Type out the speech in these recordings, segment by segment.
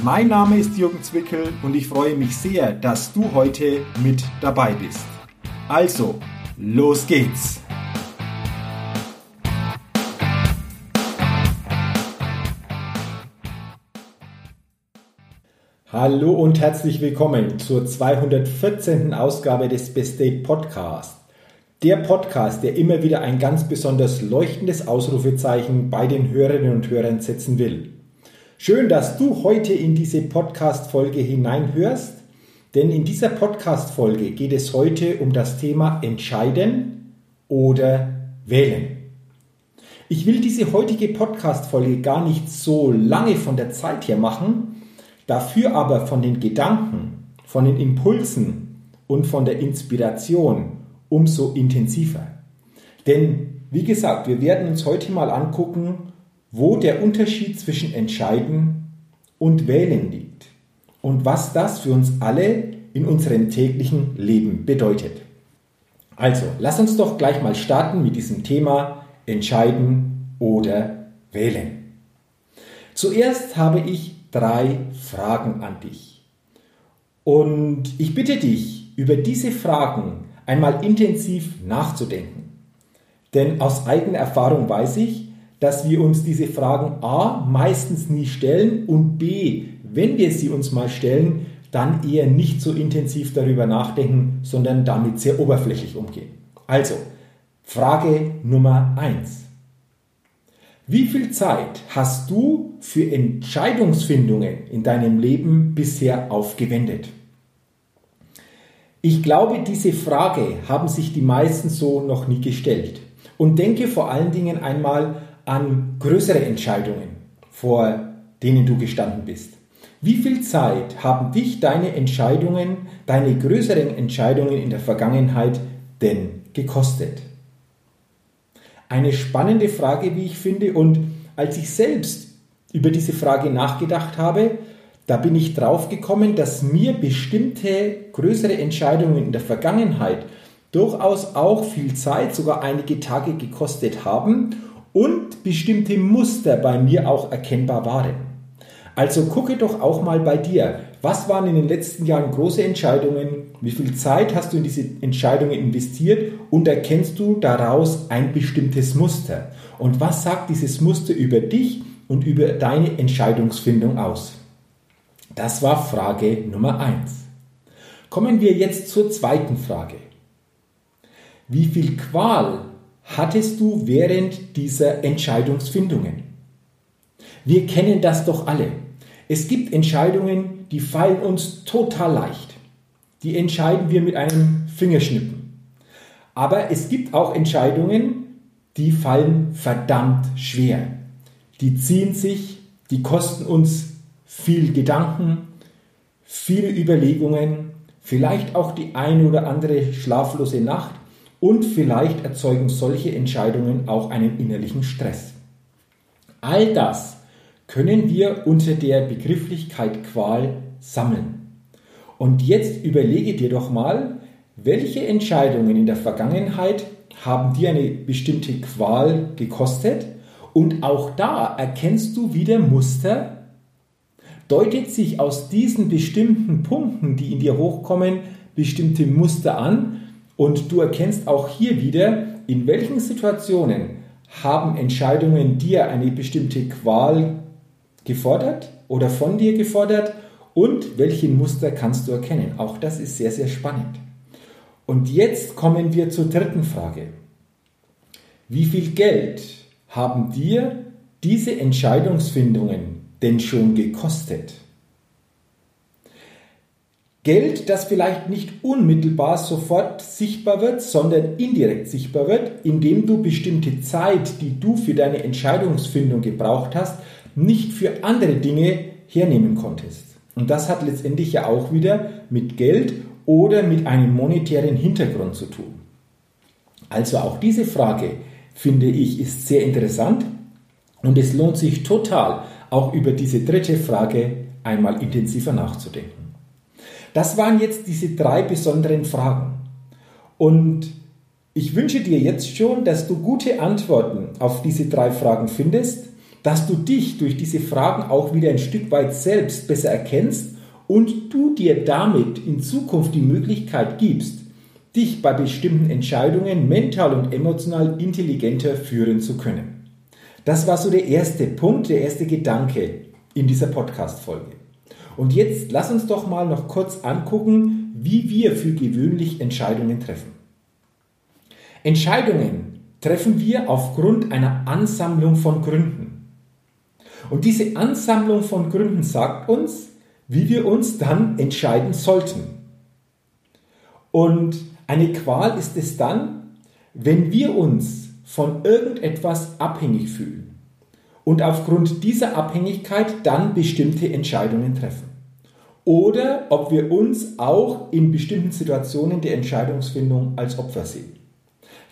Mein Name ist Jürgen Zwickel und ich freue mich sehr, dass du heute mit dabei bist. Also, los geht's! Hallo und herzlich willkommen zur 214. Ausgabe des Best Day Podcast. Der Podcast, der immer wieder ein ganz besonders leuchtendes Ausrufezeichen bei den Hörerinnen und Hörern setzen will. Schön, dass du heute in diese Podcast-Folge hineinhörst, denn in dieser Podcast-Folge geht es heute um das Thema Entscheiden oder Wählen. Ich will diese heutige Podcast-Folge gar nicht so lange von der Zeit her machen, dafür aber von den Gedanken, von den Impulsen und von der Inspiration umso intensiver. Denn, wie gesagt, wir werden uns heute mal angucken, wo der Unterschied zwischen Entscheiden und Wählen liegt und was das für uns alle in unserem täglichen Leben bedeutet. Also, lass uns doch gleich mal starten mit diesem Thema Entscheiden oder Wählen. Zuerst habe ich drei Fragen an dich. Und ich bitte dich, über diese Fragen einmal intensiv nachzudenken. Denn aus eigener Erfahrung weiß ich, dass wir uns diese Fragen A meistens nie stellen und B, wenn wir sie uns mal stellen, dann eher nicht so intensiv darüber nachdenken, sondern damit sehr oberflächlich umgehen. Also, Frage Nummer 1. Wie viel Zeit hast du für Entscheidungsfindungen in deinem Leben bisher aufgewendet? Ich glaube, diese Frage haben sich die meisten so noch nie gestellt. Und denke vor allen Dingen einmal an größere Entscheidungen, vor denen du gestanden bist. Wie viel Zeit haben dich deine Entscheidungen, deine größeren Entscheidungen in der Vergangenheit denn gekostet? Eine spannende Frage, wie ich finde, und als ich selbst über diese Frage nachgedacht habe, da bin ich drauf gekommen, dass mir bestimmte größere Entscheidungen in der Vergangenheit durchaus auch viel Zeit, sogar einige Tage gekostet haben und bestimmte Muster bei mir auch erkennbar waren. Also gucke doch auch mal bei dir, was waren in den letzten Jahren große Entscheidungen, wie viel Zeit hast du in diese Entscheidungen investiert und erkennst du daraus ein bestimmtes Muster? Und was sagt dieses Muster über dich und über deine Entscheidungsfindung aus? Das war Frage Nummer eins. Kommen wir jetzt zur zweiten Frage. Wie viel Qual hattest du während dieser Entscheidungsfindungen? Wir kennen das doch alle. Es gibt Entscheidungen, die fallen uns total leicht. Die entscheiden wir mit einem Fingerschnippen. Aber es gibt auch Entscheidungen, die fallen verdammt schwer. Die ziehen sich, die kosten uns viel Gedanken, viele Überlegungen, vielleicht auch die eine oder andere schlaflose Nacht und vielleicht erzeugen solche Entscheidungen auch einen innerlichen Stress. All das können wir unter der Begrifflichkeit Qual sammeln. Und jetzt überlege dir doch mal, welche Entscheidungen in der Vergangenheit haben dir eine bestimmte Qual gekostet? Und auch da erkennst du wieder Muster. Deutet sich aus diesen bestimmten Punkten, die in dir hochkommen, bestimmte Muster an und du erkennst auch hier wieder, in welchen Situationen haben Entscheidungen dir eine bestimmte Qual gefordert oder von dir gefordert und welche Muster kannst du erkennen. Auch das ist sehr, sehr spannend. Und jetzt kommen wir zur dritten Frage. Wie viel Geld haben dir diese Entscheidungsfindungen denn schon gekostet? Geld, das vielleicht nicht unmittelbar sofort sichtbar wird, sondern indirekt sichtbar wird, indem du bestimmte Zeit, die du für deine Entscheidungsfindung gebraucht hast, nicht für andere Dinge hernehmen konntest. Und das hat letztendlich ja auch wieder mit Geld oder mit einem monetären Hintergrund zu tun? Also auch diese Frage, finde ich, ist sehr interessant und es lohnt sich total, auch über diese dritte Frage einmal intensiver nachzudenken. Das waren jetzt diese drei besonderen Fragen. Und ich wünsche dir jetzt schon, dass du gute Antworten auf diese drei Fragen findest, dass du dich durch diese Fragen auch wieder ein Stück weit selbst besser erkennst und du dir damit in Zukunft die Möglichkeit gibst, dich bei bestimmten Entscheidungen mental und emotional intelligenter führen zu können. Das war so der erste Punkt, der erste Gedanke in dieser Podcast-Folge. Und jetzt lass uns doch mal noch kurz angucken, wie wir für gewöhnlich Entscheidungen treffen. Entscheidungen treffen wir aufgrund einer Ansammlung von Gründen. Und diese Ansammlung von Gründen sagt uns, wie wir uns dann entscheiden sollten. Und eine Qual ist es dann, wenn wir uns von irgendetwas abhängig fühlen und aufgrund dieser Abhängigkeit dann bestimmte Entscheidungen treffen. Oder ob wir uns auch in bestimmten Situationen der Entscheidungsfindung als Opfer sehen.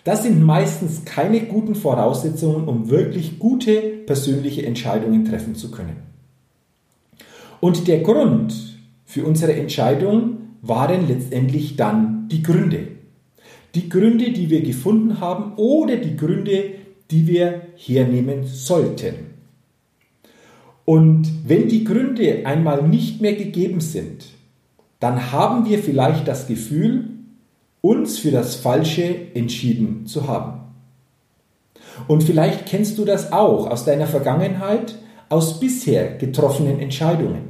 Das sind meistens keine guten Voraussetzungen, um wirklich gute persönliche Entscheidungen treffen zu können. Und der Grund für unsere Entscheidung waren letztendlich dann die Gründe. Die Gründe, die wir gefunden haben oder die Gründe, die wir hernehmen sollten. Und wenn die Gründe einmal nicht mehr gegeben sind, dann haben wir vielleicht das Gefühl, uns für das Falsche entschieden zu haben. Und vielleicht kennst du das auch aus deiner Vergangenheit, aus bisher getroffenen Entscheidungen,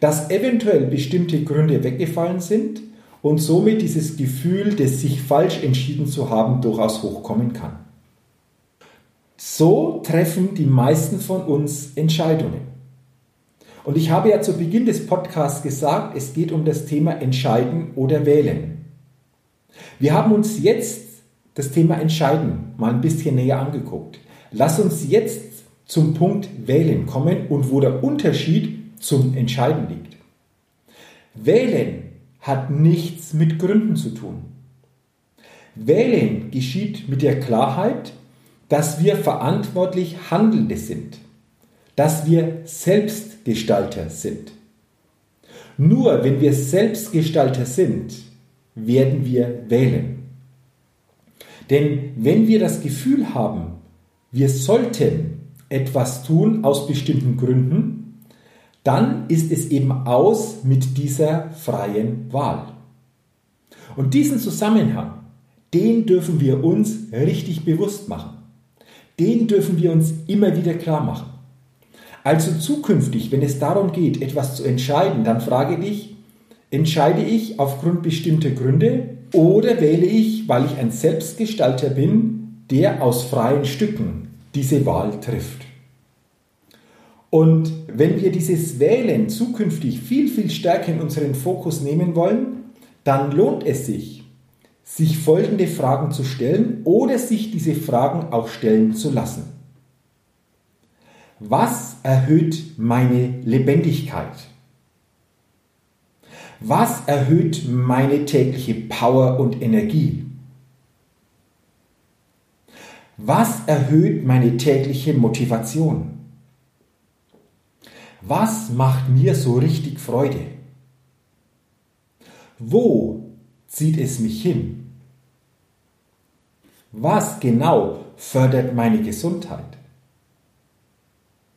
dass eventuell bestimmte Gründe weggefallen sind und somit dieses Gefühl des sich falsch entschieden zu haben durchaus hochkommen kann. So treffen die meisten von uns Entscheidungen. Und ich habe ja zu Beginn des Podcasts gesagt, es geht um das Thema Entscheiden oder Wählen. Wir haben uns jetzt das Thema Entscheiden mal ein bisschen näher angeguckt. Lass uns jetzt zum Punkt Wählen kommen und wo der Unterschied zum Entscheiden liegt. Wählen hat nichts mit Gründen zu tun. Wählen geschieht mit der Klarheit, dass wir verantwortlich Handelnde sind, dass wir Selbstgestalter sind. Nur wenn wir Selbstgestalter sind, werden wir wählen. Denn wenn wir das Gefühl haben, wir sollten etwas tun aus bestimmten Gründen, dann ist es eben aus mit dieser freien Wahl. Und diesen Zusammenhang, den dürfen wir uns richtig bewusst machen. Den dürfen wir uns immer wieder klar machen. Also zukünftig, wenn es darum geht, etwas zu entscheiden, dann frage dich, Entscheide ich aufgrund bestimmter Gründe oder wähle ich, weil ich ein Selbstgestalter bin, der aus freien Stücken diese Wahl trifft? Und wenn wir dieses Wählen zukünftig viel, viel stärker in unseren Fokus nehmen wollen, dann lohnt es sich, sich folgende Fragen zu stellen oder sich diese Fragen auch stellen zu lassen. Was erhöht meine Lebendigkeit? Was erhöht meine tägliche Power und Energie? Was erhöht meine tägliche Motivation? Was macht mir so richtig Freude? Wo zieht es mich hin? Was genau fördert meine Gesundheit?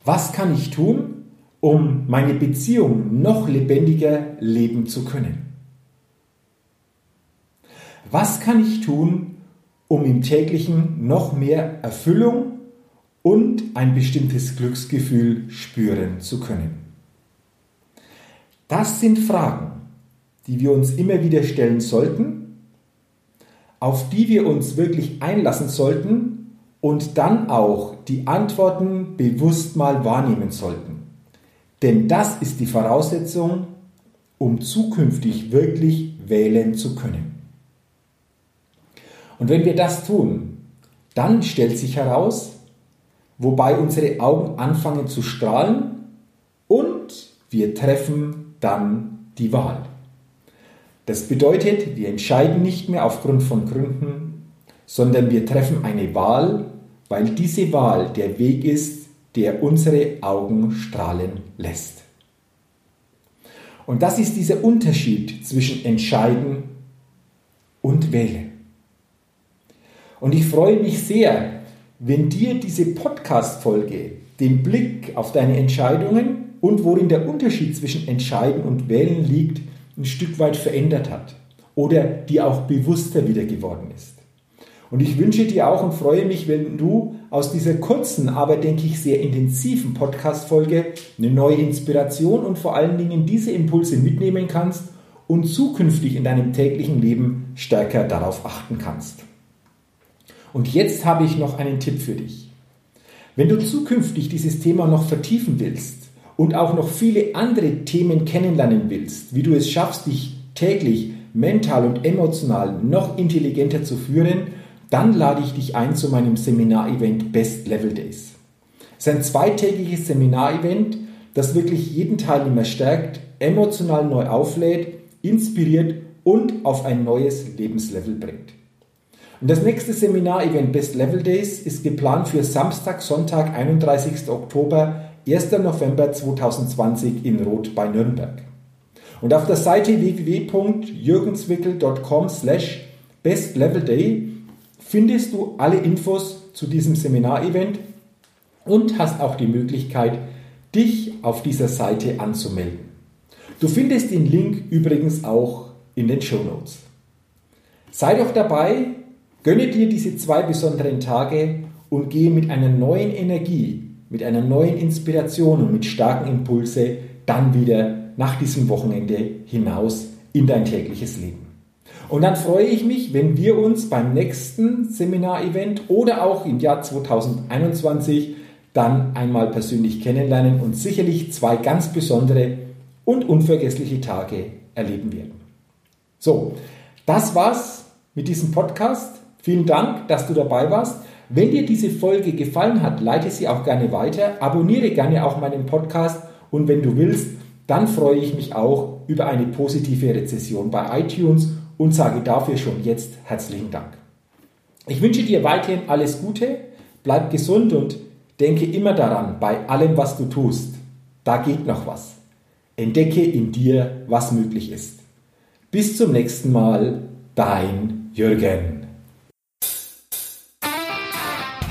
Was kann ich tun, um meine Beziehung noch lebendiger leben zu können? Was kann ich tun, um im täglichen noch mehr Erfüllung und ein bestimmtes Glücksgefühl spüren zu können? Das sind Fragen, die wir uns immer wieder stellen sollten, auf die wir uns wirklich einlassen sollten und dann auch die Antworten bewusst mal wahrnehmen sollten. Denn das ist die Voraussetzung, um zukünftig wirklich wählen zu können. Und wenn wir das tun, dann stellt sich heraus, wobei unsere Augen anfangen zu strahlen und wir treffen dann die Wahl. Das bedeutet, wir entscheiden nicht mehr aufgrund von Gründen, sondern wir treffen eine Wahl, weil diese Wahl der Weg ist, der unsere Augen strahlen lässt. Und das ist dieser Unterschied zwischen entscheiden und wählen. Und ich freue mich sehr, wenn dir diese Podcast-Folge den Blick auf deine Entscheidungen und worin der Unterschied zwischen entscheiden und wählen liegt, ein Stück weit verändert hat oder dir auch bewusster wieder geworden ist. Und ich wünsche dir auch und freue mich, wenn du aus dieser kurzen, aber denke ich sehr intensiven Podcast-Folge eine neue Inspiration und vor allen Dingen diese Impulse mitnehmen kannst und zukünftig in deinem täglichen Leben stärker darauf achten kannst. Und jetzt habe ich noch einen Tipp für dich. Wenn du zukünftig dieses Thema noch vertiefen willst und auch noch viele andere Themen kennenlernen willst, wie du es schaffst, dich täglich mental und emotional noch intelligenter zu führen, dann lade ich dich ein zu meinem Seminarevent Best Level Days. Es ist ein zweitägiges Seminarevent, das wirklich jeden Teilnehmer stärkt, emotional neu auflädt, inspiriert und auf ein neues Lebenslevel bringt. Und das nächste Seminarevent Best Level Days ist geplant für Samstag, Sonntag, 31. Oktober, 1. November 2020 in Roth bei Nürnberg. Und auf der Seite www.jürgenswickel.com slash bestlevelday findest du alle Infos zu diesem Seminarevent und hast auch die Möglichkeit, dich auf dieser Seite anzumelden. Du findest den Link übrigens auch in den Show Notes. Sei doch dabei, gönne dir diese zwei besonderen Tage und gehe mit einer neuen Energie, mit einer neuen Inspiration und mit starken Impulse dann wieder nach diesem Wochenende hinaus in dein tägliches Leben. Und dann freue ich mich, wenn wir uns beim nächsten Seminarevent oder auch im Jahr 2021 dann einmal persönlich kennenlernen und sicherlich zwei ganz besondere und unvergessliche Tage erleben werden. So, das war's mit diesem Podcast. Vielen Dank, dass du dabei warst. Wenn dir diese Folge gefallen hat, leite sie auch gerne weiter, abonniere gerne auch meinen Podcast und wenn du willst, dann freue ich mich auch über eine positive Rezession bei iTunes und sage dafür schon jetzt herzlichen Dank. Ich wünsche dir weiterhin alles Gute, bleib gesund und denke immer daran, bei allem, was du tust, da geht noch was. Entdecke in dir, was möglich ist. Bis zum nächsten Mal, dein Jürgen.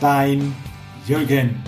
dein Jürgen.